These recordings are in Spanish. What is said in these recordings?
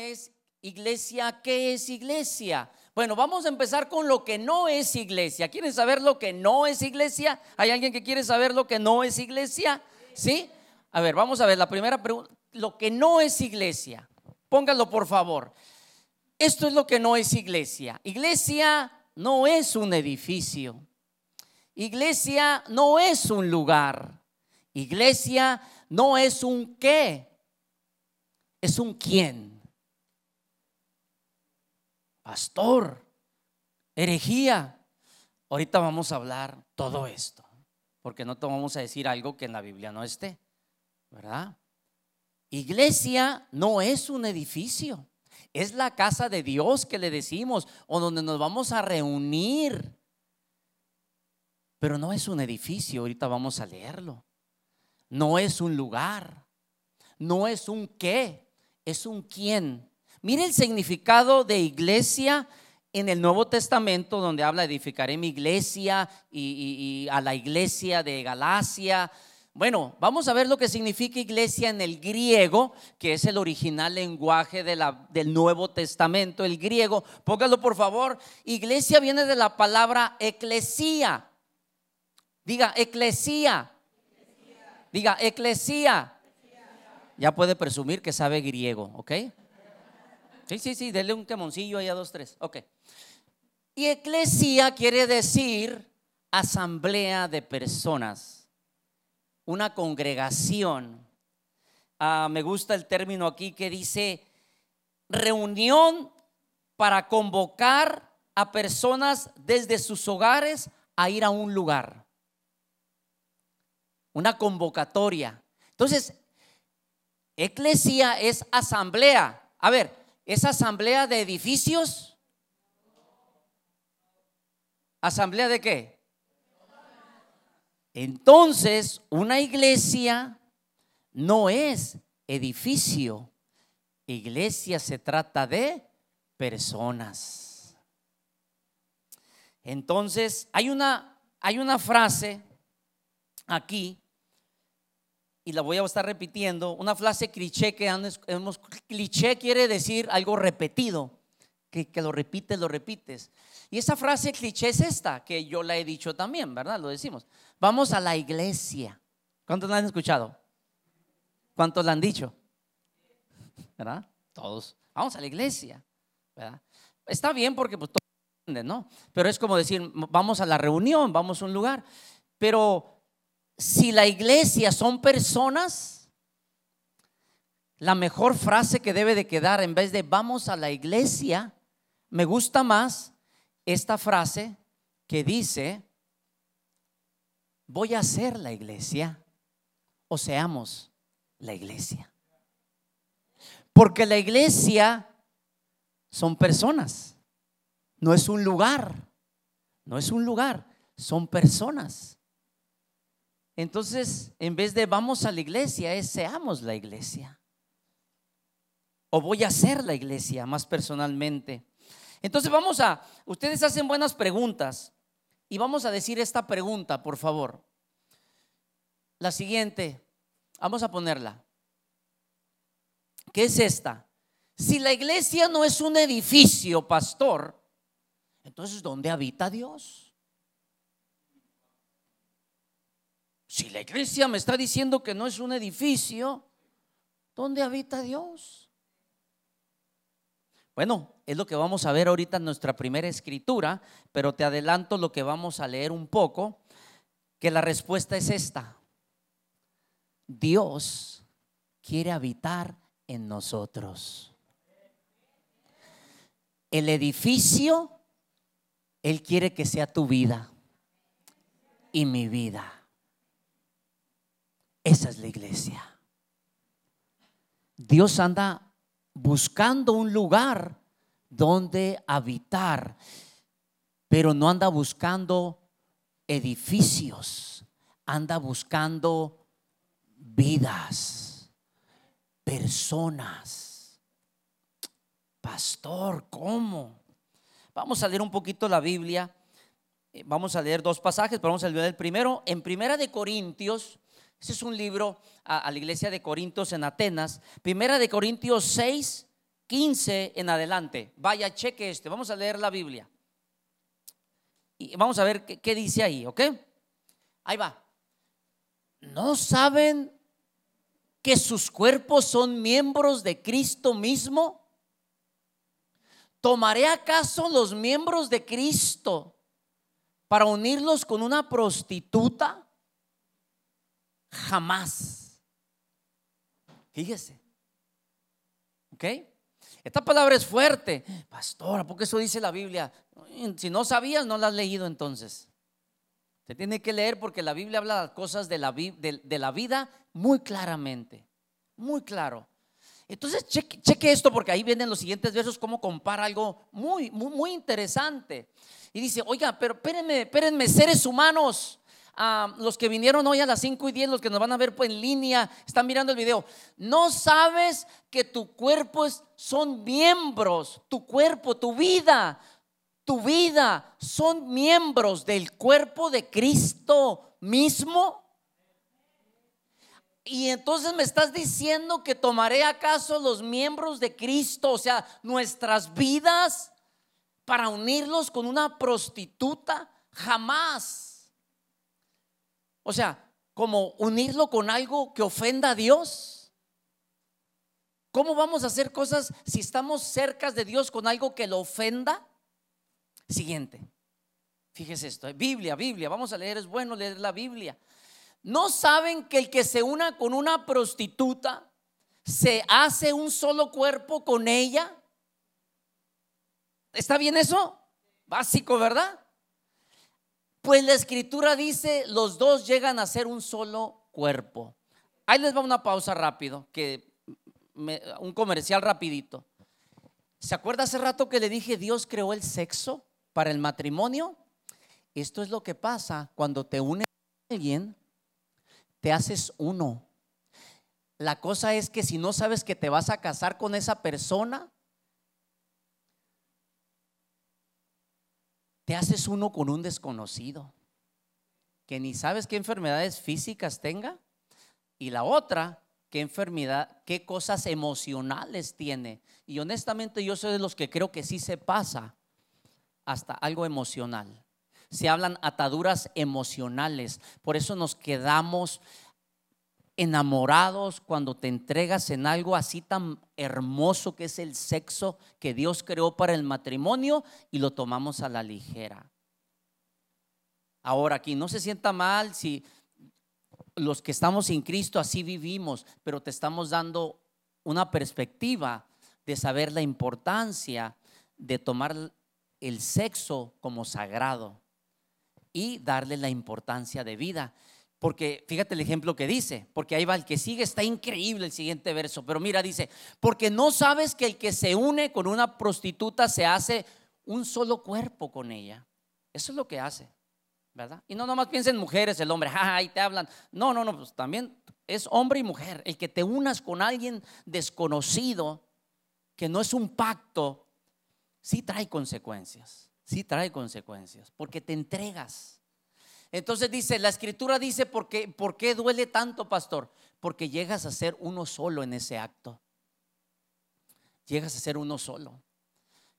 es iglesia, ¿qué es iglesia? Bueno, vamos a empezar con lo que no es iglesia. ¿Quieren saber lo que no es iglesia? ¿Hay alguien que quiere saber lo que no es iglesia? ¿Sí? A ver, vamos a ver la primera pregunta. Lo que no es iglesia. Póngalo por favor. Esto es lo que no es iglesia. Iglesia no es un edificio. Iglesia no es un lugar. Iglesia no es un qué. Es un quién pastor, herejía. Ahorita vamos a hablar todo esto, porque no te vamos a decir algo que en la Biblia no esté, ¿verdad? Iglesia no es un edificio, es la casa de Dios que le decimos, o donde nos vamos a reunir. Pero no es un edificio, ahorita vamos a leerlo. No es un lugar, no es un qué, es un quién. Mire el significado de iglesia en el Nuevo Testamento, donde habla edificaré mi iglesia y, a la iglesia de Galacia. Bueno, vamos a ver lo que significa iglesia en el griego, que es el original lenguaje del Nuevo Testamento, el griego. Póngalo por favor. Iglesia viene de la palabra eclesía. Diga, eclesía. Diga, eclesía. Ya puede presumir que sabe griego, ¿ok? Sí, sí, sí, denle un quemoncillo ahí a dos, tres. Ok. Y eclesia quiere decir asamblea de personas, una congregación. Ah, me gusta el término aquí que dice reunión para convocar a personas desde sus hogares a ir a un lugar. Una convocatoria. Entonces, eclesia es asamblea. A ver, ¿Es asamblea de edificios? ¿Asamblea de qué? Entonces, una iglesia no es edificio. Iglesia se trata de personas. Entonces, hay una, hay una frase aquí y la voy a estar repitiendo, una frase cliché que hemos, cliché quiere decir algo repetido, que, que, lo repites, lo repites. Y esa frase cliché es esta, que yo la he dicho también, ¿verdad? Lo decimos. Vamos a la iglesia. ¿Cuántos la han escuchado? ¿Cuántos la han dicho? ¿Verdad? Todos. Vamos a la iglesia. Está bien porque pues todos ¿no? Pero es como decir, vamos a la reunión, vamos a un lugar. Pero si la iglesia son personas, la mejor frase que debe de quedar en vez de vamos a la iglesia, me gusta más esta frase que dice, voy a ser la iglesia o seamos la iglesia. Porque la iglesia son personas, no es un lugar, no es un lugar, son personas. Entonces, en vez de vamos a la iglesia, es seamos la iglesia. O voy a ser la iglesia más personalmente. Entonces vamos a, ustedes hacen buenas preguntas y vamos a decir esta pregunta, por favor. La siguiente, vamos a ponerla. ¿Qué es esta? Si la iglesia no es un edificio, pastor, entonces ¿dónde habita Dios? Si la iglesia me está diciendo que no es un edificio, ¿dónde habita Dios? Bueno, es lo que vamos a ver ahorita en nuestra primera escritura, pero te adelanto lo que vamos a leer un poco, que la respuesta es esta. Dios quiere habitar en nosotros. El edificio, Él quiere que sea tu vida y mi vida. Esa es la iglesia. Dios anda buscando un lugar donde habitar, pero no anda buscando edificios, anda buscando vidas, personas. Pastor, ¿cómo? Vamos a leer un poquito la Biblia. Eh, vamos a leer dos pasajes, pero vamos a leer el primero. En Primera de Corintios, este es un libro a, la iglesia de Corintios en Atenas. Primera de Corintios 6, 15 en adelante. Vaya, cheque este. Vamos a leer la Biblia. Y vamos a ver qué dice ahí, ¿ok? Ahí va. ¿No saben que sus cuerpos son miembros de Cristo mismo? ¿Tomaré acaso los miembros de Cristo para unirlos con una prostituta? Jamás. Fíjese. ¿Ok? Esta palabra es fuerte. Pastora, porque eso dice la Biblia. Si no sabías, no la has leído entonces. Se tiene que leer porque la Biblia habla de cosas de la, de, la vida muy claramente. Muy claro. Entonces, cheque, esto porque ahí vienen los siguientes versos, cómo compara algo muy, muy, muy interesante. Y dice, oiga, pero espérenme, espérenme, seres humanos, ah, los que vinieron hoy a las 5 y 10, los que nos van a ver pues, en línea, están mirando el video, no sabes que tu cuerpo es, son miembros, tu cuerpo, tu vida, tu vida son miembros del cuerpo de Cristo mismo? Y entonces me estás diciendo que tomaré acaso los miembros de Cristo, o sea, nuestras vidas, para unirlos con una prostituta? Jamás. O sea, como unirlo con algo que ofenda a Dios. ¿Cómo vamos a hacer cosas si estamos cerca de Dios con algo que lo ofenda? Siguiente. Fíjese esto, Biblia, Biblia, vamos a leer, es bueno leer la Biblia. ¿No saben que el que se una con una prostituta se hace un solo cuerpo con ella? ¿Está bien eso? Básico, ¿verdad? Pues la escritura dice, los dos llegan a ser un solo cuerpo. Ahí les va una pausa rápido, que un comercial rapidito. ¿Se acuerda hace rato que le dije Dios creó el sexo? para el matrimonio, esto es lo que pasa cuando te unes a alguien, te haces uno. La cosa es que si no sabes que te vas a casar con esa persona, te haces uno con un desconocido, que ni sabes qué enfermedades físicas tenga, y la otra, qué enfermedad, qué cosas emocionales tiene. Y honestamente yo soy de los que creo que sí se pasa hasta algo emocional. Se hablan ataduras emocionales. Por eso nos quedamos enamorados cuando te entregas en algo así tan hermoso que es el sexo que Dios creó para el matrimonio y lo tomamos a la ligera. Ahora aquí no se sienta mal si los que estamos en Cristo así vivimos, pero te estamos dando una perspectiva de saber la importancia de tomar el sexo como sagrado y darle la importancia de vida. Porque fíjate el ejemplo que dice, porque ahí va el que sigue, está increíble el siguiente verso, pero mira, dice, porque no sabes que el que se une con una prostituta se hace un solo cuerpo con ella. Eso es lo que hace, ¿verdad? Y no nomás piensen mujeres, el hombre, ahí te hablan. No, no, no, pues también es hombre y mujer. El que te unas con alguien desconocido, que no es un pacto, sí trae consecuencias, sí trae consecuencias, porque te entregas. Entonces dice, la escritura dice, ¿por qué, ¿por qué duele tanto, pastor? Porque llegas a ser uno solo en ese acto. Llegas a ser uno solo.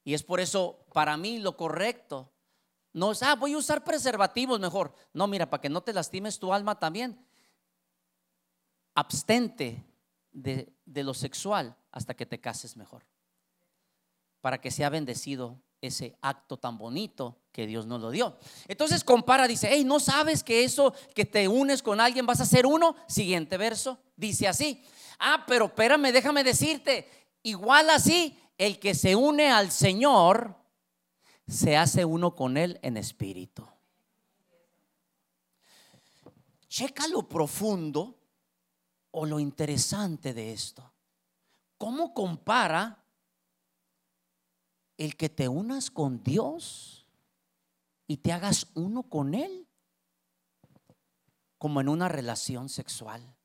Y es por eso, para mí, lo correcto no es, ah, voy a usar preservativos mejor. No, mira, para que no te lastimes tu alma también. Abstente de, de lo sexual hasta que te cases mejor para que sea bendecido ese acto tan bonito que Dios nos lo dio. Entonces compara, dice, hey, ¿no sabes que eso que te unes con alguien vas a ser uno? Siguiente verso, dice así, ah, pero espérame, déjame decirte, igual así, el que se une al Señor, se hace uno con Él en espíritu. Checa lo profundo o lo interesante de esto. ¿Cómo compara el que te unas con Dios y te hagas uno con Él, como en una relación sexual.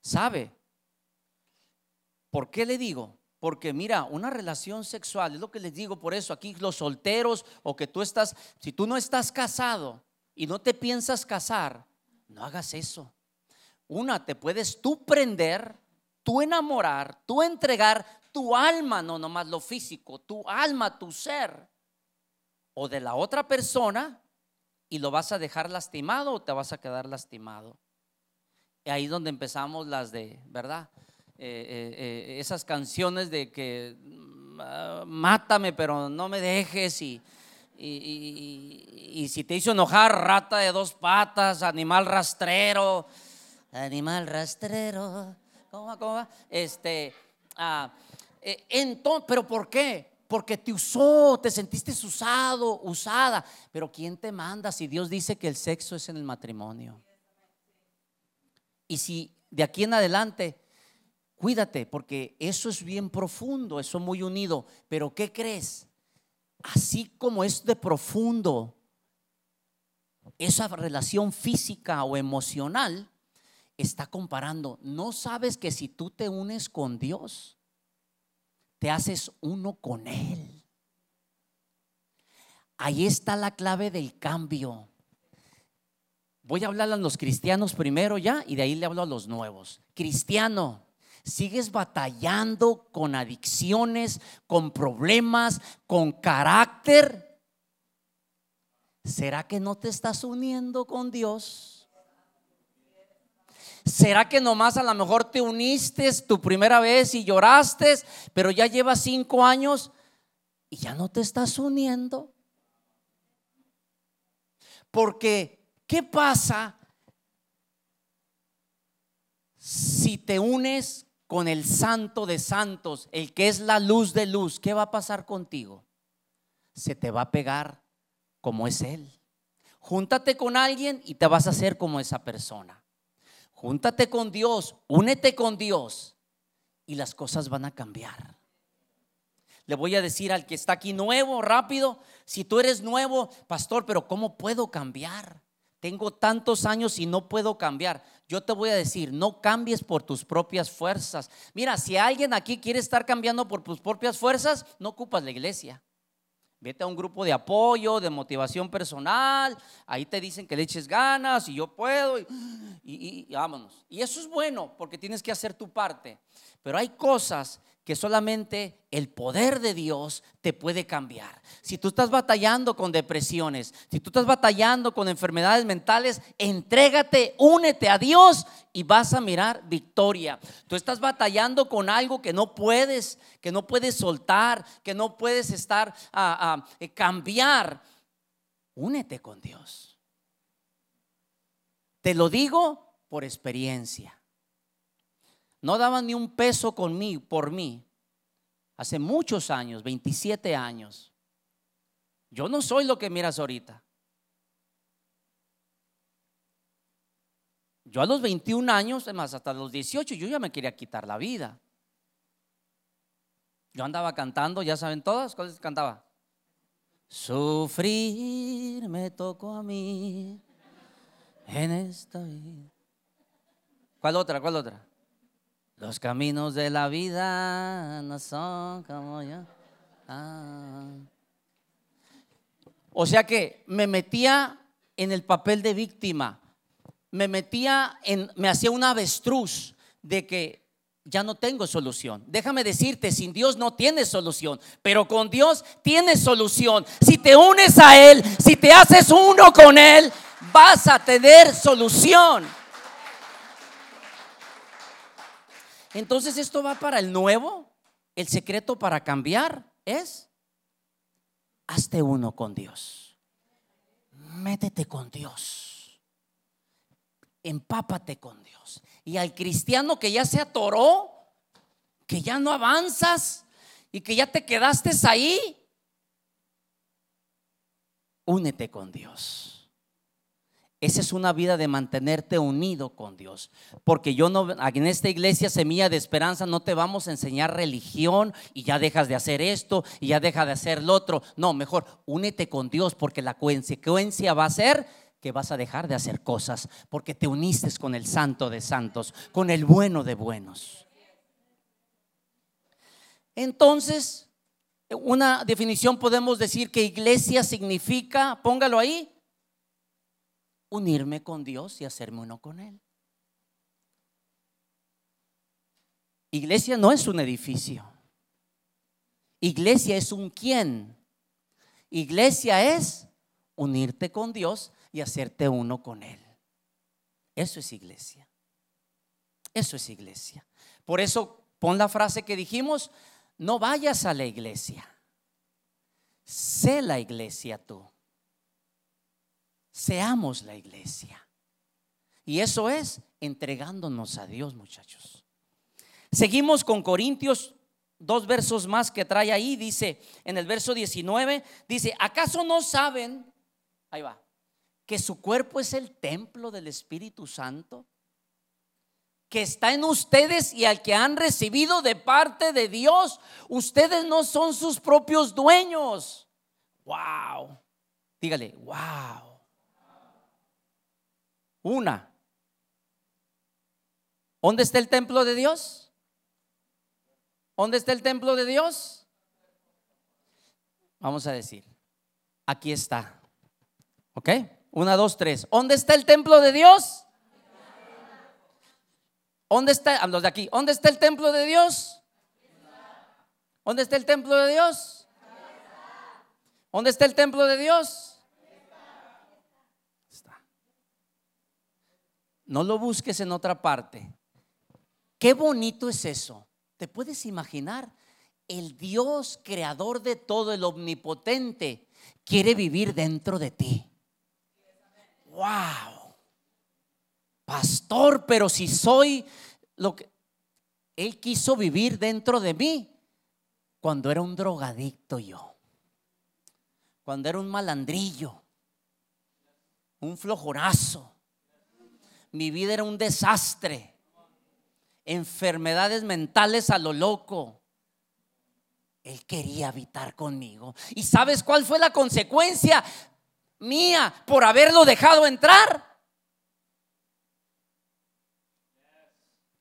¿Sabe? ¿Por qué le digo? Porque mira, una relación sexual, es lo que les digo por eso, aquí los solteros o que tú estás, si tú no estás casado y no te piensas casar, no hagas eso. Una, te puedes tú prender tú enamorar, tú entregar tu alma, no nomás lo físico, tu alma, tu ser, o de la otra persona, y lo vas a dejar lastimado o te vas a quedar lastimado. Y ahí es donde empezamos las de, ¿verdad? Eh, eh, eh, esas canciones de que mm, mátame pero no me dejes y, y, si te hizo enojar, rata de dos patas, animal rastrero, animal rastrero, ¿cómo va? ¿Cómo va? Este, ah, entonces, pero ¿por qué? Porque te usó, te sentiste usado, usada. Pero ¿quién te manda si Dios dice que el sexo es en el matrimonio? Y si de aquí en adelante Cuídate, porque eso es bien profundo, eso muy unido. Pero ¿qué crees? Así como es de profundo esa relación física o emocional, está comparando. ¿No sabes que si tú te unes con Dios, te haces uno con Él? Ahí está la clave del cambio. Voy a hablar a los cristianos primero ya y de ahí le hablo a los nuevos. Cristiano, sigues batallando con adicciones, con problemas, con carácter, ¿será que no te estás uniendo con Dios? ¿Será que nomás a lo mejor te uniste tu primera vez y lloraste, pero ya llevas cinco años y ya no te estás uniendo? Porque, ¿qué pasa si te unes con el santo de santos, el que es la luz de luz, ¿qué va a pasar contigo? Se te va a pegar como es Él. Júntate con alguien y te vas a hacer como esa persona. Júntate con Dios, únete con Dios y las cosas van a cambiar. Le voy a decir al que está aquí nuevo, rápido, si tú eres nuevo, pastor, pero ¿cómo puedo cambiar? Tengo tantos años y no puedo cambiar yo te voy a decir, no cambies por tus propias fuerzas. Mira, si alguien aquí quiere estar cambiando por tus propias fuerzas, no ocupas la iglesia. Vete a un grupo de apoyo, de motivación personal, ahí te dicen que le eches ganas y yo puedo y, vámonos. Y eso es bueno porque tienes que hacer tu parte. Pero hay cosas que solamente el poder de Dios te puede cambiar. Si tú estás batallando con depresiones, si tú estás batallando con enfermedades mentales, entrégate, únete a Dios y vas a mirar victoria. Tú estás batallando con algo que no puedes, que no puedes soltar, que no puedes estar a, a eh, cambiar. Únete con Dios. Te lo digo por experiencia no daban ni un peso conmigo, por mí. Hace muchos años, 27 años. Yo no soy lo que miras ahorita. Yo a los 21 años, además hasta los 18, yo ya me quería quitar la vida. Yo andaba cantando, ya saben todas, ¿cuáles cantaba? Sufrir me tocó a mí en esta vida. ¿Cuál otra? ¿Cuál otra? Los caminos de la vida no son como yo. Ah. O sea que me metía en el papel de víctima. Me metía en, me hacía un avestruz de que ya no tengo solución. Déjame decirte, sin Dios no tienes solución, pero con Dios tienes solución. Si te unes a Él, si te haces uno con Él, vas a tener solución. Entonces esto va para el nuevo. El secreto para cambiar es, hazte uno con Dios. Métete con Dios. Empápate con Dios. Y al cristiano que ya se atoró, que ya no avanzas y que ya te quedaste ahí, únete con Dios. Esa es una vida de mantenerte unido con Dios. Porque yo no, en esta iglesia Semilla de Esperanza no te vamos a enseñar religión y ya dejas de hacer esto y ya deja de hacer lo otro. No, mejor únete con Dios porque la consecuencia va a ser que vas a dejar de hacer cosas porque te uniste con el santo de santos, con el bueno de buenos. Entonces, una definición podemos decir que iglesia significa, póngalo ahí, unirme con Dios y hacerme uno con Él. Iglesia no es un edificio. Iglesia es un quién. Iglesia es unirte con Dios y hacerte uno con Él. Eso es iglesia. Eso es iglesia. Por eso pon la frase que dijimos, no vayas a la iglesia. Sé la iglesia tú. Seamos la iglesia. Y eso es entregándonos a Dios, muchachos. Seguimos con Corintios, dos versos más que trae ahí. Dice, en el verso 19, dice, ¿acaso no saben? Ahí va. Que su cuerpo es el templo del Espíritu Santo que está en ustedes y al que han recibido de parte de Dios. Ustedes no son sus propios dueños. Wow. Dígale, wow. Una. ¿Dónde está el templo de Dios? ¿Dónde está el templo de Dios? Vamos a decir, aquí está. ¿Ok? Una, dos, tres. ¿Dónde está el templo de Dios? ¿Dónde está? Los de aquí. ¿Dónde está el templo de Dios? ¿Dónde está el templo de Dios? ¿Dónde está el templo de Dios? No lo busques en otra parte. Qué bonito es eso. ¿Te puedes imaginar? El Dios creador de todo, el omnipotente, quiere vivir dentro de ti. ¡Wow! Pastor, pero si soy lo que... Él quiso vivir dentro de mí cuando era un drogadicto yo, cuando era un malandrillo, un flojorazo. Mi vida era un desastre, enfermedades mentales a lo loco. Él quería habitar conmigo. ¿Y sabes cuál fue la consecuencia mía por haberlo dejado entrar?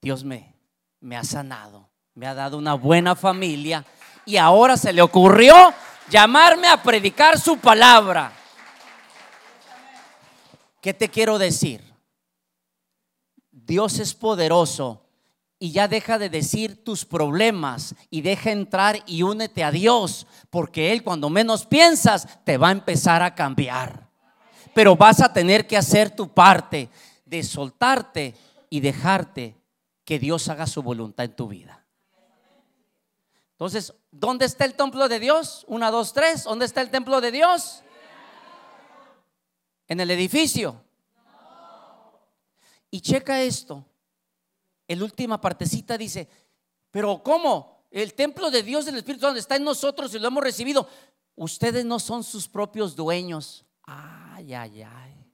Dios me, me ha sanado, me ha dado una buena familia y ahora se le ocurrió llamarme a predicar su palabra. ¿Qué te quiero decir? Dios es poderoso y ya deja de decir tus problemas y deja entrar y únete a Dios, porque Él cuando menos piensas te va a empezar a cambiar. Pero vas a tener que hacer tu parte de soltarte y dejarte que Dios haga su voluntad en tu vida. Entonces, ¿dónde está el templo de Dios? Una, dos, tres. ¿Dónde está el templo de Dios? En el edificio. Y checa esto. En la última partecita dice, pero ¿cómo? El templo de Dios del Espíritu donde está en nosotros y lo hemos recibido. Ustedes no son sus propios dueños. Ay, ay, ay.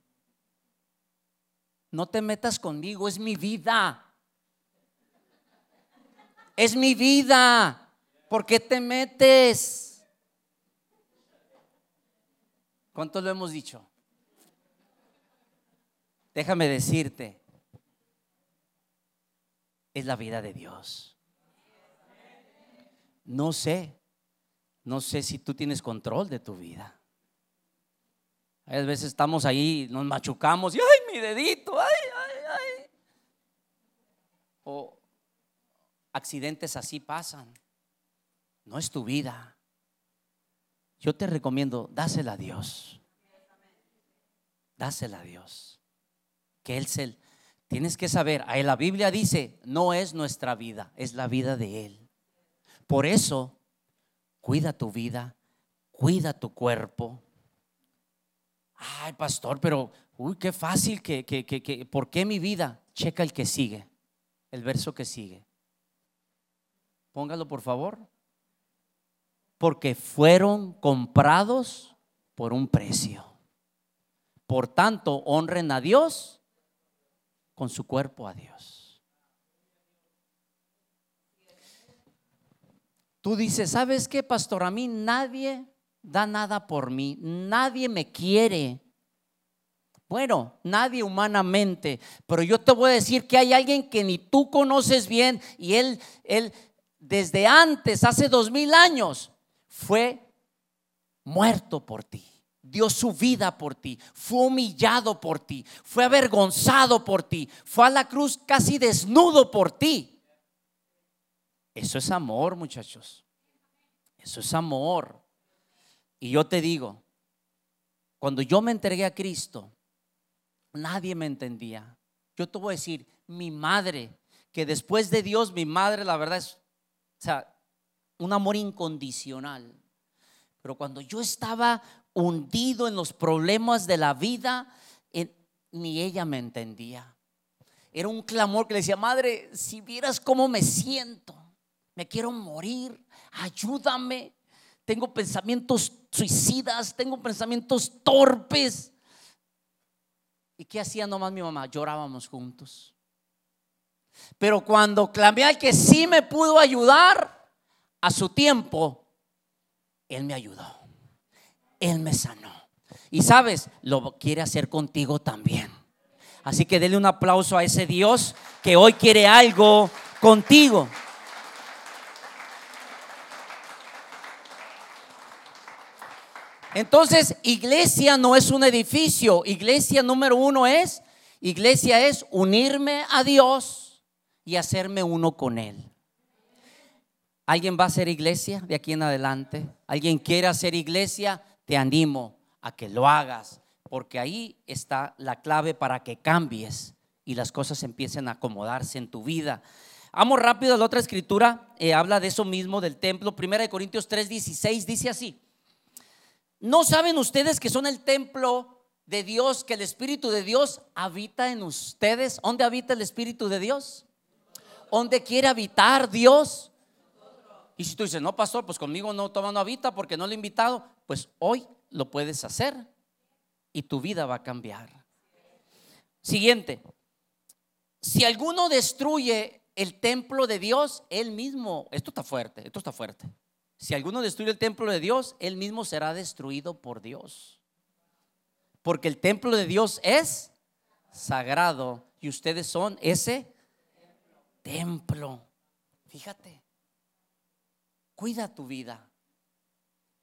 No te metas conmigo, es mi vida es mi vida. ¿Por qué te metes? ¿Cuánto lo hemos dicho? Déjame decirte, es la vida de Dios. No sé, no sé si tú tienes control de tu vida. A veces estamos ahí, nos machucamos y ay, mi dedito, ay, ay, ay. O, accidentes así pasan. No es tu vida. Yo te recomiendo, dásela a Dios. Dásela a Dios. Que Él se... Tienes que saber, ahí la Biblia dice, no es nuestra vida, es la vida de Él. Por eso, cuida tu vida, cuida tu cuerpo. Ay, pastor, pero, uy, qué fácil que, que, que, que, ¿por qué mi vida? Checa el que sigue, el verso que sigue. Póngalo por favor. Porque fueron comprados por un precio. Por tanto, honren a Dios con su cuerpo a Dios. Tú dices, ¿sabes qué, pastor? A mí nadie da nada por mí, nadie me quiere. Bueno, nadie humanamente, pero yo te voy a decir que hay alguien que ni tú conoces bien y él, él, desde antes, hace dos mil años, fue muerto por ti. Dio su vida por ti, fue humillado por ti, fue avergonzado por ti, fue a la cruz casi desnudo por ti. Eso es amor, muchachos. Eso es amor. Y yo te digo, cuando yo me entregué a Cristo, nadie me entendía. Yo te voy a decir, mi madre, que después de Dios, mi madre, la verdad es, o sea, un amor incondicional. Pero cuando yo estaba hundido en los problemas de la vida, ni ella me entendía. Era un clamor que le decía, madre, si vieras cómo me siento, me quiero morir, ayúdame. Tengo pensamientos suicidas, tengo pensamientos torpes. ¿Y qué hacía nomás mi mamá? Llorábamos juntos. Pero cuando clamé al que sí me pudo ayudar, a su tiempo, Él me ayudó. Él me sanó. Y sabes, lo quiere hacer contigo también. Así que dele un aplauso a ese Dios que hoy quiere algo contigo. Entonces, iglesia no es un edificio. Iglesia número uno es, iglesia es unirme a Dios y hacerme uno con Él. ¿Alguien va a hacer iglesia de aquí en adelante? ¿Alguien quiere hacer iglesia? Te animo a que lo hagas, porque ahí está la clave para que cambies y las cosas empiecen a acomodarse en tu vida. Vamos rápido a la otra escritura, eh, habla de eso mismo del templo. Primera de Corintios 3:16 dice así. ¿No saben ustedes que son el templo de Dios, que el Espíritu de Dios habita en ustedes? ¿Dónde habita el Espíritu de Dios? ¿Dónde quiere habitar Dios? Y si tú dices, no, pastor, pues conmigo no toma no habita porque no lo he invitado, pues hoy lo puedes hacer y tu vida va a cambiar. Siguiente, si alguno destruye el templo de Dios, él mismo, esto está fuerte, esto está fuerte. Si alguno destruye el templo de Dios, él mismo será destruido por Dios. Porque el templo de Dios es sagrado y ustedes son ese templo. Fíjate, cuida tu vida,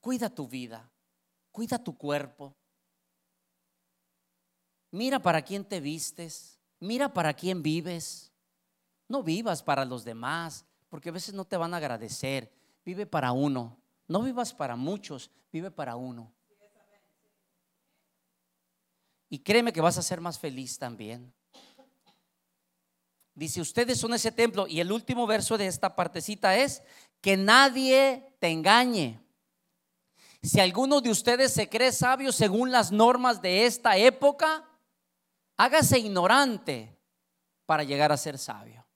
cuida tu vida, cuida tu cuerpo. Mira para quién te vistes, mira para quién vives. No vivas para los demás, porque a veces no te van a agradecer vive para uno. No vivas para muchos, vive para uno. Y créeme que vas a ser más feliz también. Dice, ustedes son ese templo. Y el último verso de esta partecita es, que nadie te engañe. Si alguno de ustedes se cree sabio según las normas de esta época, hágase ignorante para llegar a ser sabio.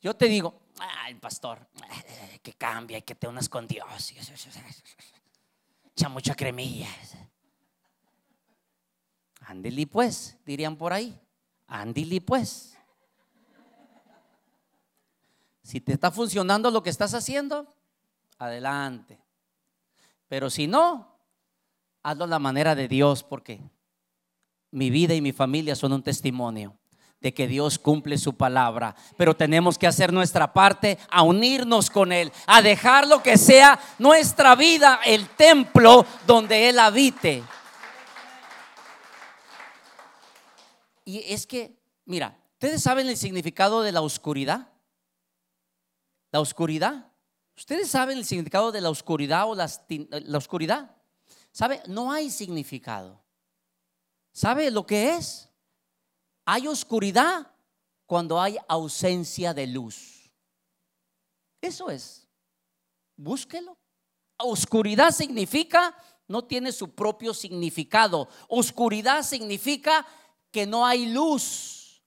Yo te digo, el pastor, que cambia y que te unas con Dios. Echa mucha cremilla. Ándili pues, dirían por ahí. Ándili pues. Si te está funcionando lo que estás haciendo, adelante. Pero si no, hazlo a la manera de Dios, porque mi vida y mi familia son un testimonio de que Dios cumple su palabra, pero tenemos que hacer nuestra parte, a unirnos con Él, a dejar lo que sea nuestra vida, el templo donde Él habite. Y es que, mira, ¿ustedes saben el significado de la oscuridad? La oscuridad. ¿Ustedes saben el significado de la oscuridad o la, oscuridad? ¿Sabe? No hay significado. ¿Sabe lo que es? Hay oscuridad cuando hay ausencia de luz. Eso es. Búsquelo. Oscuridad significa, no tiene su propio significado. Oscuridad significa que no hay luz.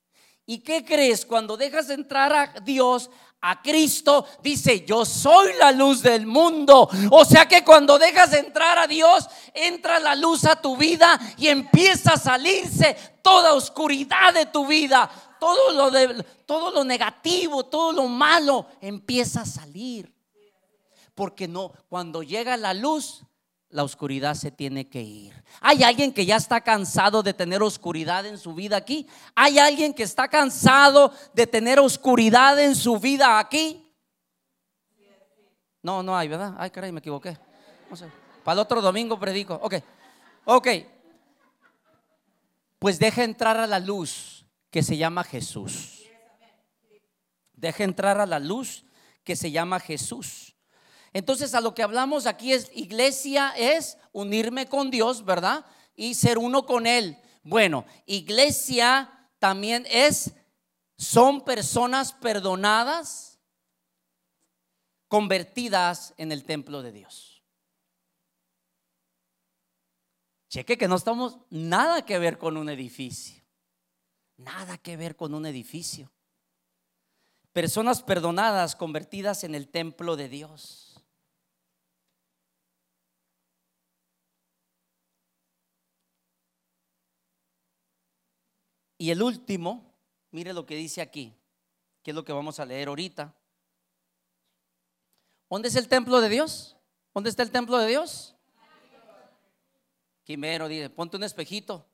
¿Y qué crees? Cuando dejas entrar a Dios, a Cristo, dice, yo soy la luz del mundo. O sea que cuando dejas entrar a Dios, entra la luz a tu vida y empieza a salirse toda oscuridad de tu vida. Todo lo, de, todo lo negativo, todo lo malo empieza a salir. Porque no, cuando llega la luz, la oscuridad se tiene que ir. ¿Hay alguien que ya está cansado de tener oscuridad en su vida aquí? ¿Hay alguien que está cansado de tener oscuridad en su vida aquí? No, no hay, ¿verdad? Ay, caray, me equivoqué. Para el otro domingo predico. Ok, ok. Pues deja entrar a la luz que se llama Jesús. Deja entrar a la luz que se llama Jesús. Entonces a lo que hablamos aquí es, iglesia es unirme con Dios, ¿verdad? Y ser uno con Él. Bueno, iglesia también es, son personas perdonadas, convertidas en el templo de Dios. Cheque que no estamos nada que ver con un edificio. Nada que ver con un edificio. Personas perdonadas, convertidas en el templo de Dios. Y el último, mire lo que dice aquí, que es lo que vamos a leer ahorita. ¿Dónde es el templo de Dios? ¿Dónde está el templo de Dios? Quimero, dice, ponte un espejito.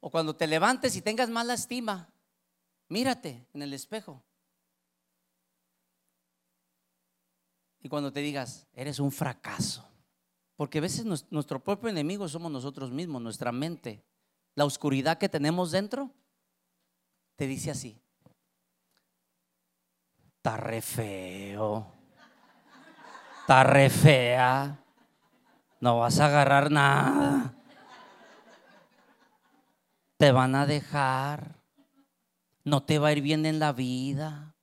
O cuando te levantes y tengas mala estima, mírate en el espejo. Y cuando te digas, eres un fracaso. Porque a veces nuestro propio enemigo somos nosotros mismos, nuestra mente. La oscuridad que tenemos dentro te dice así. Está re feo. Está re fea. No vas a agarrar nada. Te van a dejar. No te va a ir bien en la vida.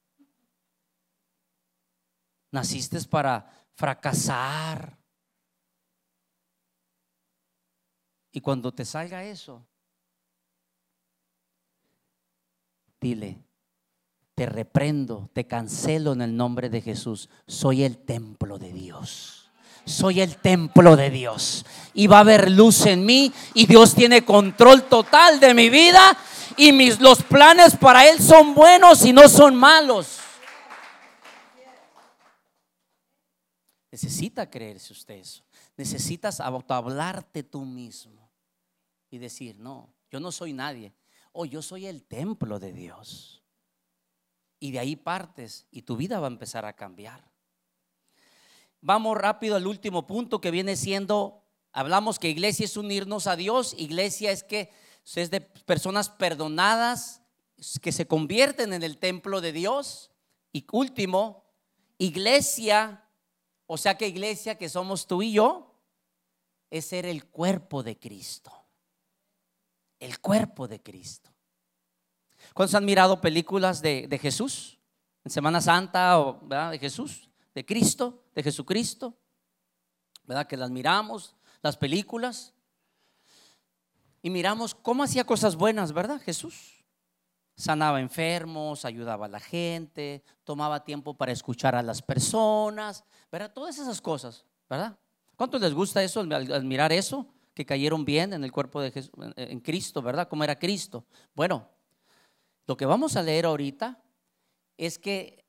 Naciste para fracasar. Y cuando te salga eso, dile, te reprendo, te cancelo en el nombre de Jesús. Soy el templo de Dios soy el templo de Dios. Y va a haber luz en mí y Dios tiene control total de mi vida y mis los planes para él son buenos y no son malos. Necesita creerse usted eso. Necesitas autohablarte tú mismo y decir, "No, yo no soy nadie. O yo soy el templo de Dios." Y de ahí partes y tu vida va a empezar a cambiar. Vamos rápido al último punto que viene siendo, hablamos que iglesia es unirnos a Dios, iglesia es que es de personas perdonadas que se convierten en el templo de Dios. Y último, iglesia, o sea que iglesia que somos tú y yo, es ser el cuerpo de Cristo. El cuerpo de Cristo. ¿Cuántos han mirado películas de, Jesús? En Semana Santa o ¿verdad? de Jesús de Cristo, de Jesucristo, ¿verdad? Que las miramos, las películas, y miramos cómo hacía cosas buenas, ¿verdad? Jesús. Sanaba enfermos, ayudaba a la gente, tomaba tiempo para escuchar a las personas, ¿verdad? Todas esas cosas, ¿verdad? ¿Cuánto les gusta eso, al mirar eso? Cayeron bien en el cuerpo de Jesús, en Cristo, ¿verdad? ¿Cómo era Cristo? Bueno, lo que vamos a leer ahorita es que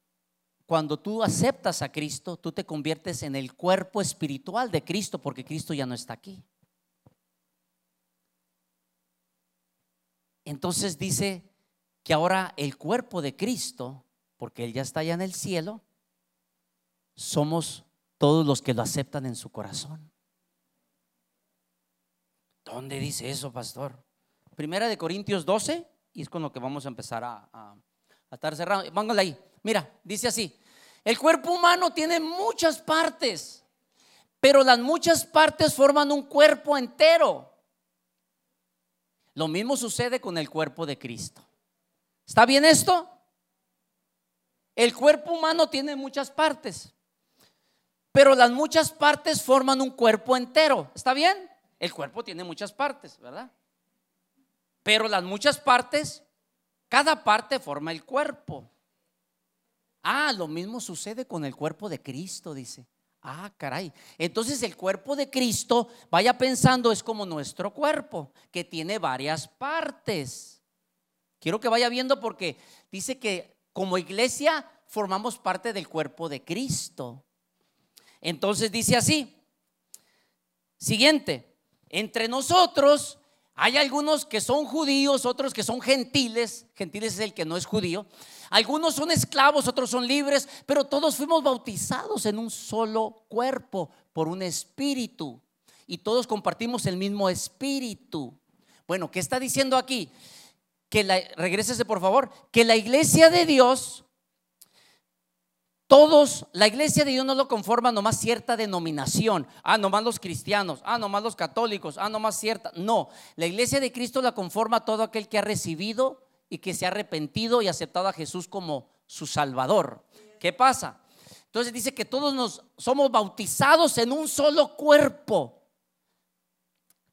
cuando tú aceptas a Cristo, tú te conviertes en el cuerpo espiritual de Cristo porque Cristo ya no está aquí. Entonces dice que ahora el cuerpo de Cristo, porque Él ya está allá en el cielo, somos todos los que lo aceptan en su corazón. ¿Dónde dice eso, pastor? Primera de Corintios 12, y es con lo que vamos a empezar a, estar cerrando. Póngale ahí. Mira, dice así, el cuerpo humano tiene muchas partes, pero las muchas partes forman un cuerpo entero. Lo mismo sucede con el cuerpo de Cristo. ¿Está bien esto? El cuerpo humano tiene muchas partes, pero las muchas partes forman un cuerpo entero. ¿Está bien? El cuerpo tiene muchas partes, ¿verdad? Pero las muchas partes, cada parte forma el cuerpo. Ah, lo mismo sucede con el cuerpo de Cristo, dice. Ah, caray. Entonces el cuerpo de Cristo, vaya pensando, es como nuestro cuerpo, que tiene varias partes. Quiero que vaya viendo porque dice que como iglesia formamos parte del cuerpo de Cristo. Entonces dice así. Siguiente, entre nosotros hay algunos que son judíos, otros que son gentiles. Gentiles es el que no es judío. Algunos son esclavos, otros son libres, pero todos fuimos bautizados en un solo cuerpo por un espíritu. Y todos compartimos el mismo espíritu. Bueno, ¿qué está diciendo aquí? Que la, regrésese por favor, que la iglesia de Dios todos, la iglesia de Dios no lo conforma nomás cierta denominación. Ah, nomás los cristianos. Ah, nomás los católicos. Ah, nomás cierta. No, la iglesia de Cristo la conforma todo aquel que ha recibido y que se ha arrepentido y aceptado a Jesús como su Salvador. ¿Qué pasa? Entonces dice que todos nos somos bautizados en un solo cuerpo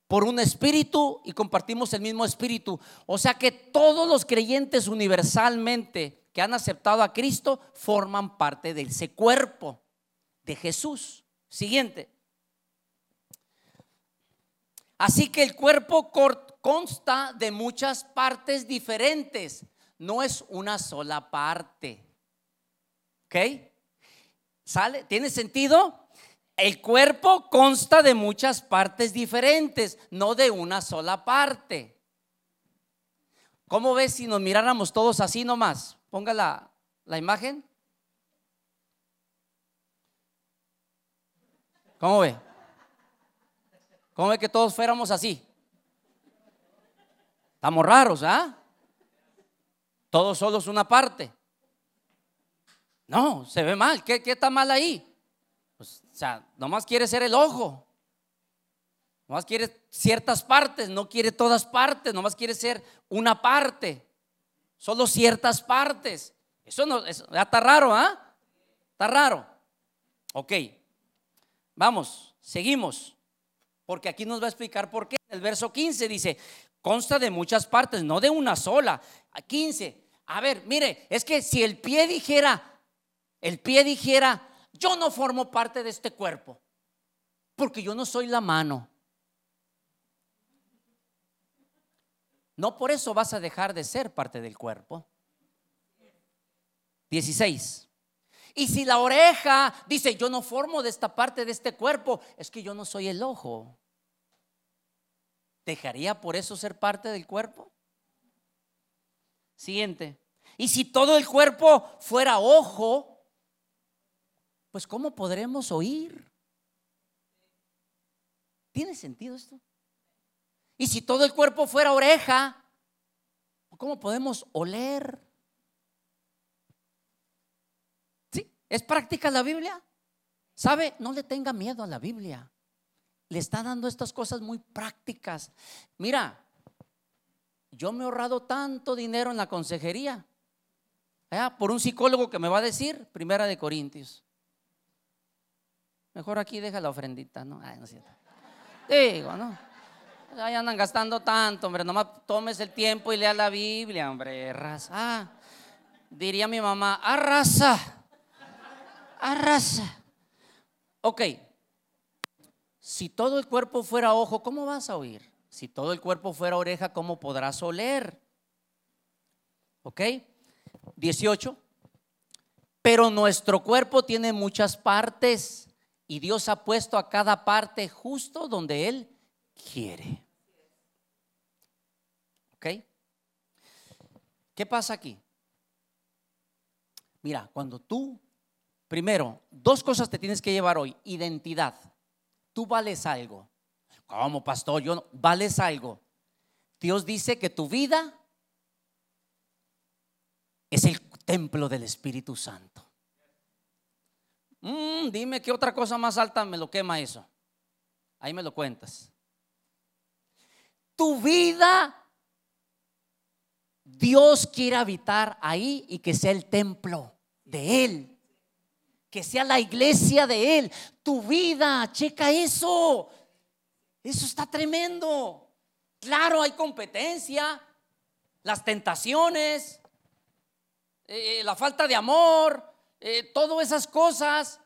por un espíritu y compartimos el mismo espíritu. O sea que todos los creyentes universalmente han aceptado a Cristo forman parte de ese cuerpo de Jesús. Siguiente. Así que el cuerpo consta de muchas partes diferentes, no es una sola parte. ¿Ok? ¿Sale? ¿Tiene sentido? El cuerpo consta de muchas partes diferentes, no de una sola parte. ¿Cómo ves si nos miráramos todos así nomás? Ponga la, imagen. ¿Cómo ve? ¿Cómo ve que todos fuéramos así? Estamos raros, ¿ah? Todos solos una parte. No, se ve mal. ¿Qué, qué está mal ahí? Pues, o sea, nomás quiere ser el ojo. Nomás quiere ciertas partes, no quiere todas partes, nomás quiere ser una parte solo ciertas partes. Eso no, está raro, ¿ah? Está raro. Ok, vamos, seguimos. Porque aquí nos va a explicar por qué. El verso 15 dice, consta de muchas partes, no de una sola. 15, a ver, mire, es que si el pie dijera, el pie dijera, yo no formo parte de este cuerpo, porque yo no soy la mano. No por eso vas a dejar de ser parte del cuerpo. 16. Y si la oreja dice, yo no formo de esta parte de este cuerpo, es que yo no soy el ojo. ¿Dejaría por eso ser parte del cuerpo? Siguiente. Y si todo el cuerpo fuera ojo, pues ¿cómo podremos oír? ¿Tiene sentido esto? Y si todo el cuerpo fuera oreja, ¿cómo podemos oler? ¿Sí? ¿Es práctica la Biblia? ¿Sabe? No le tenga miedo a la Biblia. Le está dando estas cosas muy prácticas. Mira, yo me he ahorrado tanto dinero en la consejería. Por un psicólogo que me va a decir, primera de Corintios. Mejor aquí deja la ofrendita, ¿no? Ay, no es cierto. Digo, ¿no? Ahí andan gastando tanto, hombre. Nomás tomes el tiempo y lea la Biblia, hombre. Raza. Diría mi mamá, arrasa. Arrasa. Ok. Si todo el cuerpo fuera ojo, ¿cómo vas a oír? Si todo el cuerpo fuera oreja, ¿cómo podrás oler? ¿Ok? 18. Pero nuestro cuerpo tiene muchas partes y Dios ha puesto a cada parte justo donde Él quiere. ¿Ok? ¿Qué pasa aquí? Mira, cuando tú, primero, dos cosas te tienes que llevar hoy. Identidad. Tú vales algo. Como pastor, yo no, vales algo. Dios dice que tu vida es el templo del Espíritu Santo. Mm, dime qué otra cosa más alta me lo quema eso. Ahí me lo cuentas tu vida, Dios quiere habitar ahí y que sea el templo de Él. Que sea la iglesia de Él. Tu vida, checa eso. Eso está tremendo. Claro, hay competencia, las tentaciones, eh, la falta de amor, eh, todas esas cosas.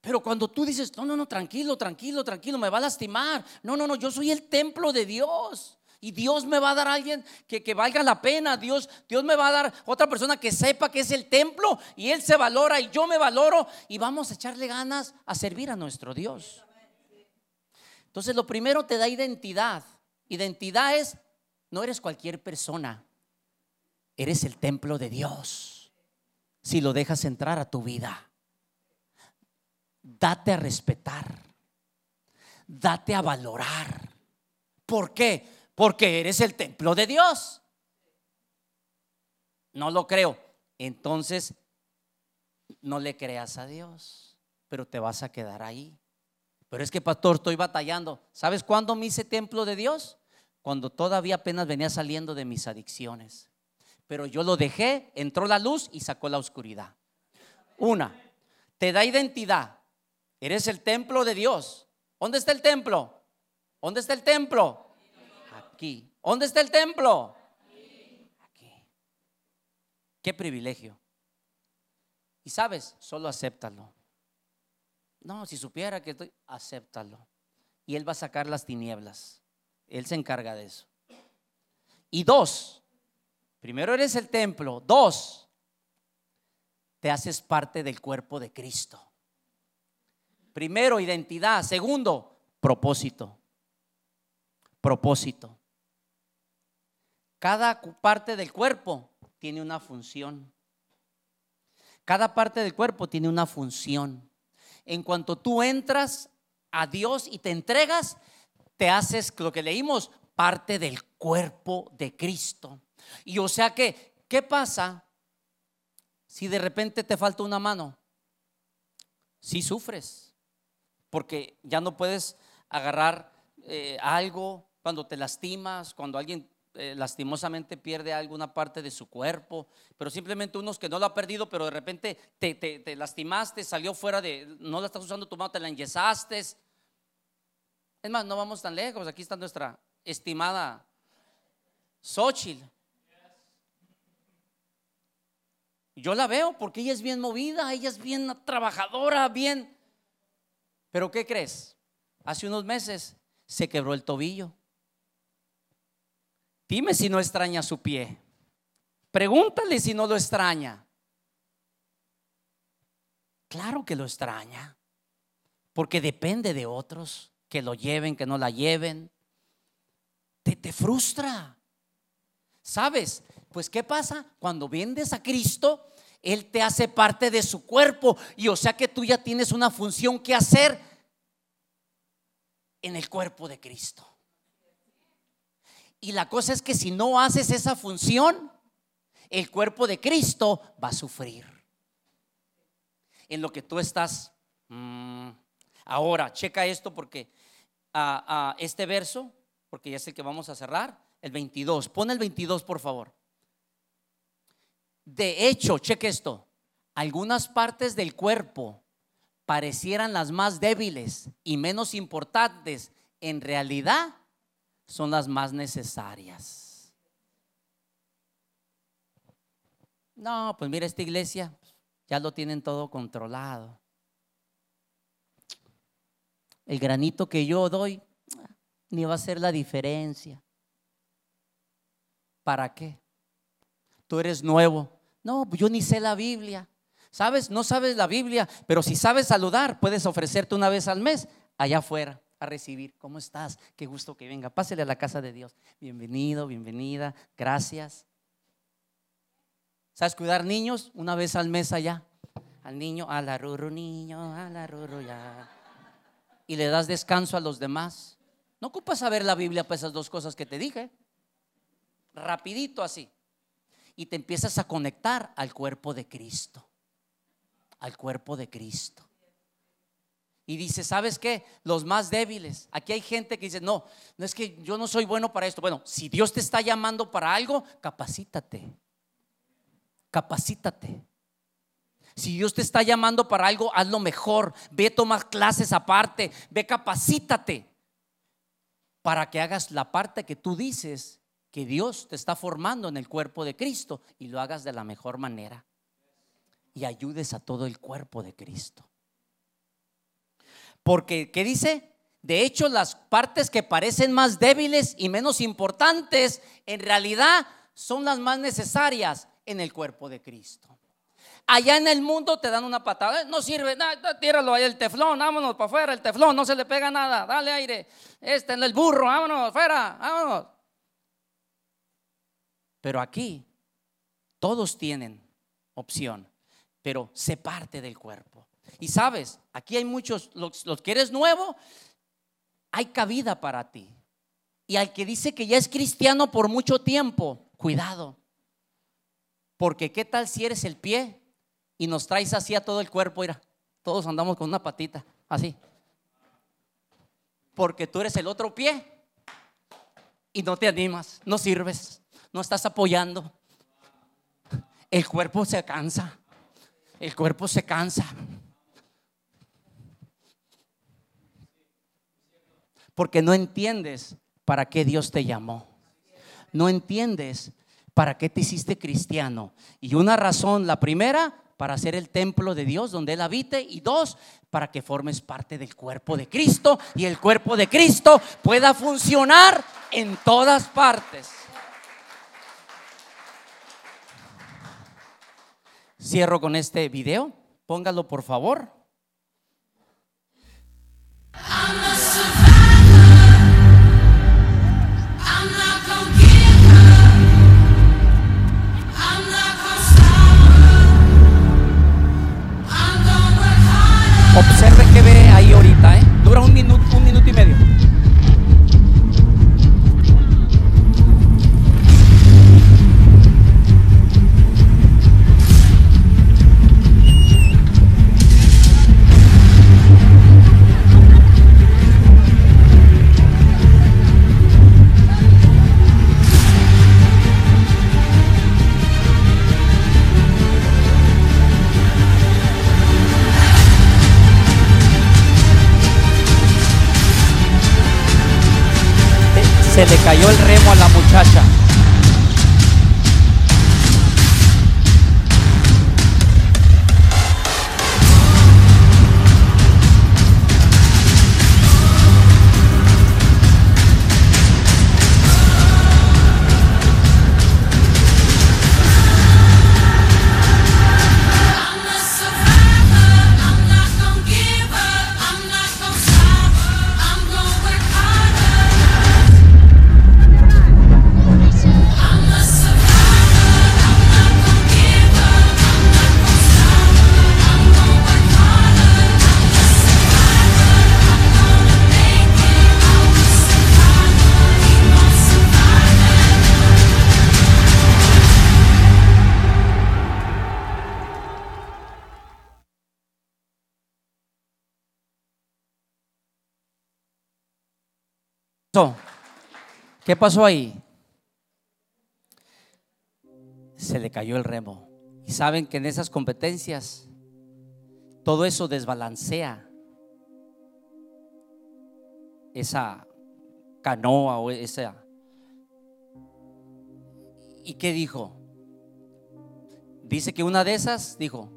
Pero cuando tú dices, no, no, no, tranquilo, tranquilo, tranquilo, me va a lastimar. No, no, no, yo soy el templo de Dios. Y Dios me va a dar a alguien que, que, valga la pena. Dios, Dios me va a dar otra persona que sepa que es el templo y Él se valora y yo me valoro y vamos a echarle ganas a servir a nuestro Dios. Entonces lo primero te da identidad. Identidad es, no eres cualquier persona, eres el templo de Dios. Si lo dejas entrar a tu vida date a respetar, date a valorar. ¿Por qué? Porque eres el templo de Dios. No lo creo. Entonces, no le creas a Dios, pero te vas a quedar ahí. Pero es que, pastor, estoy batallando. ¿Sabes cuándo me hice templo de Dios? Cuando todavía apenas venía saliendo de mis adicciones. Pero yo lo dejé, entró la luz y sacó la oscuridad. Una, te da identidad. Eres el templo de Dios. ¿Dónde está el templo? ¿Dónde está el templo? Aquí. ¿Dónde está el templo? Aquí. Qué privilegio. Y sabes, solo acéptalo. No, si supiera que estoy, acéptalo. Y Él va a sacar las tinieblas. Él se encarga de eso. Y dos, primero eres el templo. Dos, te haces parte del cuerpo de Cristo. Primero, identidad. Segundo, propósito. Propósito. Cada parte del cuerpo tiene una función. Cada parte del cuerpo tiene una función. En cuanto tú entras a Dios y te entregas, te haces lo que leímos, parte del cuerpo de Cristo. Y o sea que, ¿qué pasa si de repente te falta una mano? Si sufres, porque ya no puedes agarrar eh, algo cuando te lastimas, cuando alguien eh, lastimosamente pierde alguna parte de su cuerpo, pero simplemente unos que no lo ha perdido, pero de repente te, te, lastimaste, salió fuera de, no la estás usando tu mano, te la enyesaste. Es más, no vamos tan lejos, aquí está nuestra estimada Xochitl. Yo la veo porque ella es bien movida, ella es bien trabajadora, bien. Pero ¿qué crees? Hace unos meses se quebró el tobillo. Dime si no extraña su pie. Pregúntale si no lo extraña. Claro que lo extraña. Porque depende de otros que lo lleven, que no la lleven. Te, te frustra. ¿Sabes? Pues ¿qué pasa? Cuando vendes a Cristo, Él te hace parte de su cuerpo. Y o sea que tú ya tienes una función que hacer en el cuerpo de Cristo. Y la cosa es que si no haces esa función, el cuerpo de Cristo va a sufrir. En lo que tú estás... Mm, ahora, checa esto porque a este verso, porque ya es el que vamos a cerrar, el 22. Pon el 22, por favor. De hecho, cheque esto. Algunas partes del cuerpo parecieran las más débiles y menos importantes, en realidad son las más necesarias. No, pues mira, esta iglesia ya lo tienen todo controlado. El granito que yo doy ni va a ser la diferencia. ¿Para qué? Tú eres nuevo. No, pues yo ni sé la Biblia. ¿Sabes? No sabes la Biblia, pero si sabes saludar, puedes ofrecerte una vez al mes allá afuera a recibir. ¿Cómo estás? Qué gusto que venga. Pásele a la casa de Dios. Bienvenido, bienvenida. Gracias. ¿Sabes cuidar niños? Una vez al mes allá. Al niño, a la ruru niño, a la ruru ya. Y le das descanso a los demás. No ocupas saber la Biblia para esas dos cosas que te dije. Rapidito así. Y te empiezas a conectar al cuerpo de Cristo. Al cuerpo de Cristo. Y dice, ¿sabes qué? Los más débiles. Aquí hay gente que dice, no, no es que yo no soy bueno para esto. Bueno, si Dios te está llamando para algo, capacítate. Capacítate. Si Dios te está llamando para algo, hazlo mejor. Ve, toma clases aparte. Ve, capacítate. Para que hagas la parte que tú dices que Dios te está formando en el cuerpo de Cristo y lo hagas de la mejor manera. Y ayudes a todo el cuerpo de Cristo. Porque, ¿qué dice? De hecho, las partes que parecen más débiles y menos importantes, en realidad son las más necesarias en el cuerpo de Cristo. Allá en el mundo te dan una patada, no sirve, nada, tíralo ahí el teflón, vámonos para afuera, el teflón, no se le pega nada, dale aire, este el burro, vámonos, fuera, vámonos. Pero aquí todos tienen opción, pero se parte del cuerpo. Y sabes, aquí hay muchos, los, que eres nuevo, hay cabida para ti. Y al que dice que ya es cristiano por mucho tiempo, cuidado. Porque qué tal si eres el pie y nos traes así a todo el cuerpo, mira, todos andamos con una patita, así. Porque tú eres el otro pie y no te animas, no sirves, no estás apoyando. El cuerpo se cansa, el cuerpo se cansa. Porque no entiendes para qué Dios te llamó. No entiendes para qué te hiciste cristiano. Y una razón, la primera, para ser el templo de Dios donde Él habite. Y dos, para que formes parte del cuerpo de Cristo y el cuerpo de Cristo pueda funcionar en todas partes. Cierro con este video. Póngalo por favor. Observe que ¿Qué pasó ahí? Se le cayó el remo. Y saben que en esas competencias todo eso desbalancea esa canoa o esa. ¿Y qué dijo? Dice que una de esas dijo,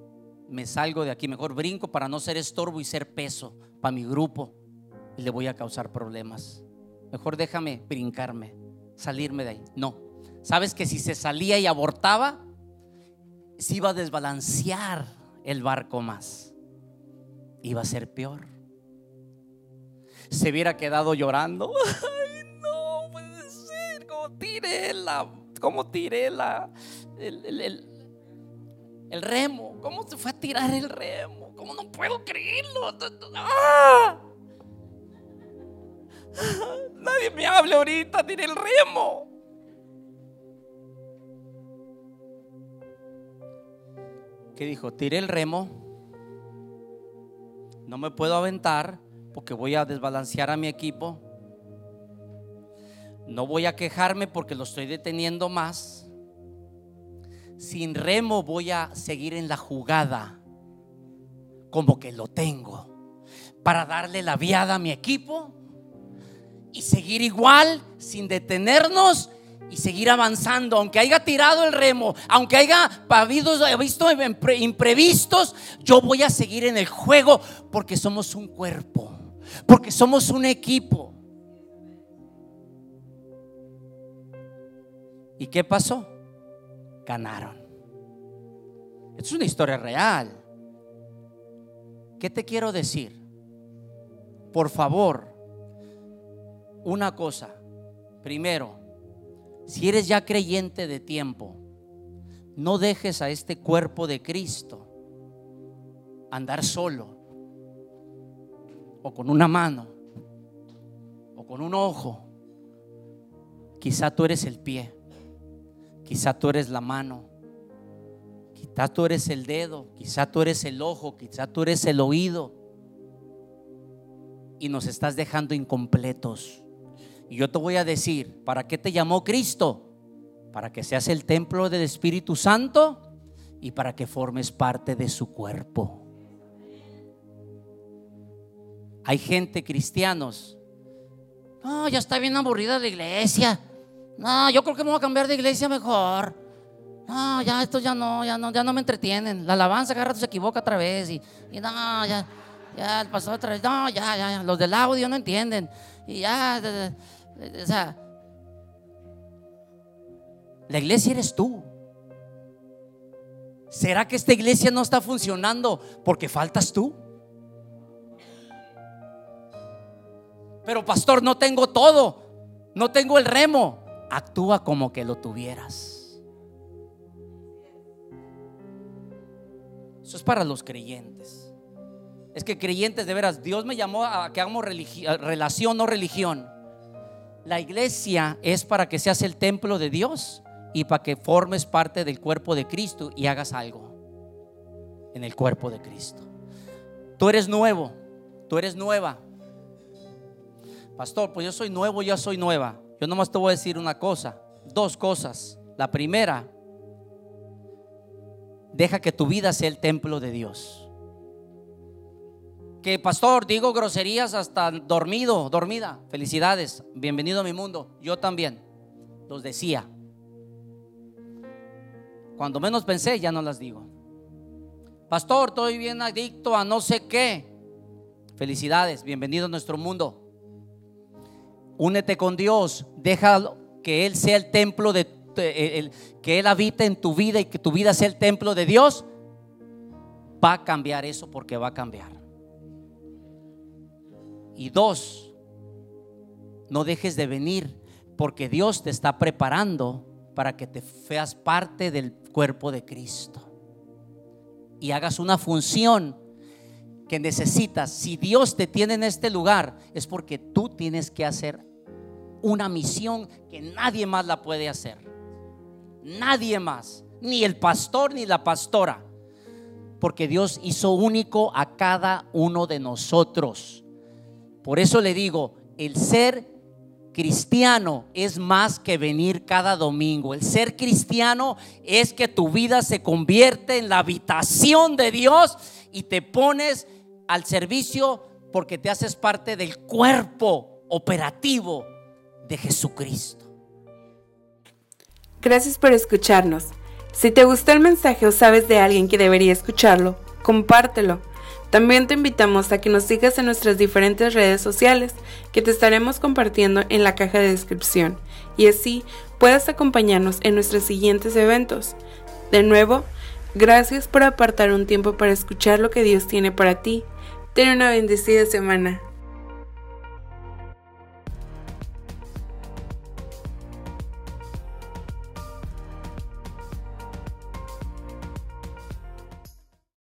me salgo de aquí, mejor brinco para no ser estorbo y ser peso para mi grupo y le voy a causar problemas. Mejor déjame brincarme, salirme de ahí. No. ¿Sabes que si se salía y abortaba, se iba a desbalancear el barco más? Iba a ser peor. Se hubiera quedado llorando. Ay, no puede ser. Como tiré la, como tiré la, el, el- el- remo. ¿Cómo se fue a tirar el remo? ¿Cómo no puedo creerlo? ¡Ah! Nadie me hable ahorita, tiré el remo. ¿Qué dijo? Tiré el remo. No me puedo aventar porque voy a desbalancear a mi equipo. No voy a quejarme porque lo estoy deteniendo más. Sin remo voy a seguir en la jugada como que lo tengo para darle la viada a mi equipo y seguir igual sin detenernos y seguir avanzando, aunque haya tirado el remo, aunque haya visto impre- imprevistos, yo voy a seguir en el juego porque somos un cuerpo, porque somos un equipo. ¿Y qué pasó? Ganaron. Es una historia real. ¿Qué te quiero decir? Por favor, una cosa. Primero, si eres ya creyente de tiempo, no dejes a este cuerpo de Cristo andar solo, o con una mano, o con un ojo. Quizá tú eres el pie, quizá tú eres la mano, Quizá tú eres el dedo, quizá tú eres el ojo, quizá tú eres el oído. Y nos estás dejando incompletos. Y yo te voy a decir, ¿para qué te llamó Cristo? Para que seas el templo del Espíritu Santo y para que formes parte de su cuerpo. Hay gente, cristianos, no, ya está bien aburrida la iglesia. No, yo creo que me voy a cambiar de iglesia mejor. No, ya esto ya no, ya no, ya no me entretienen. La alabanza cada rato se equivoca otra vez y, y no, ya, ya el pastor otra vez, no, ya, ya, ya, los del audio no entienden. Y ya, o sea, la iglesia eres tú. ¿Será que esta iglesia no está funcionando porque faltas tú? Pero pastor, no tengo todo. No tengo el remo. Actúa como que lo tuvieras. Eso es para los creyentes. Es que creyentes de veras, Dios me llamó a que hagamos relación, no religión. La iglesia es para que seas el templo de Dios y para que formes parte del cuerpo de Cristo y hagas algo en el cuerpo de Cristo. Tú eres nuevo, tú eres nueva. Pastor, pues yo soy nuevo, yo soy nueva. Yo nomás te voy a decir una cosa, dos cosas. La primera, deja que tu vida sea el templo de Dios. Que pastor, digo groserías hasta dormido, dormida. Felicidades, bienvenido a mi mundo. Yo también los decía. Cuando menos pensé, ya no las digo. Pastor, estoy bien adicto a no sé qué. Felicidades, bienvenido a nuestro mundo. Únete con Dios, deja que Él sea el templo de de- el- que Él habite en tu vida y que tu vida sea el templo de Dios. Va a cambiar eso porque va a cambiar. Y dos, no dejes de venir porque Dios te está preparando para que te seas parte del cuerpo de Cristo y hagas una función que necesitas. Si Dios te tiene en este lugar, es porque tú tienes que hacer una misión que nadie más la puede hacer. Nadie más, ni el pastor ni la pastora. Porque Dios hizo único a cada uno de nosotros. Por eso le digo, el ser cristiano es más que venir cada domingo. El ser cristiano es que tu vida se convierte en la habitación de Dios y te pones al servicio porque te haces parte del cuerpo operativo de Jesucristo. Gracias por escucharnos. Si te gustó el mensaje o sabes de alguien que debería escucharlo, compártelo. También te invitamos a que nos sigas en nuestras diferentes redes sociales que te estaremos compartiendo en la caja de descripción y así puedas acompañarnos en nuestros siguientes eventos. De nuevo, gracias por apartar un tiempo para escuchar lo que Dios tiene para ti. Ten una bendecida semana.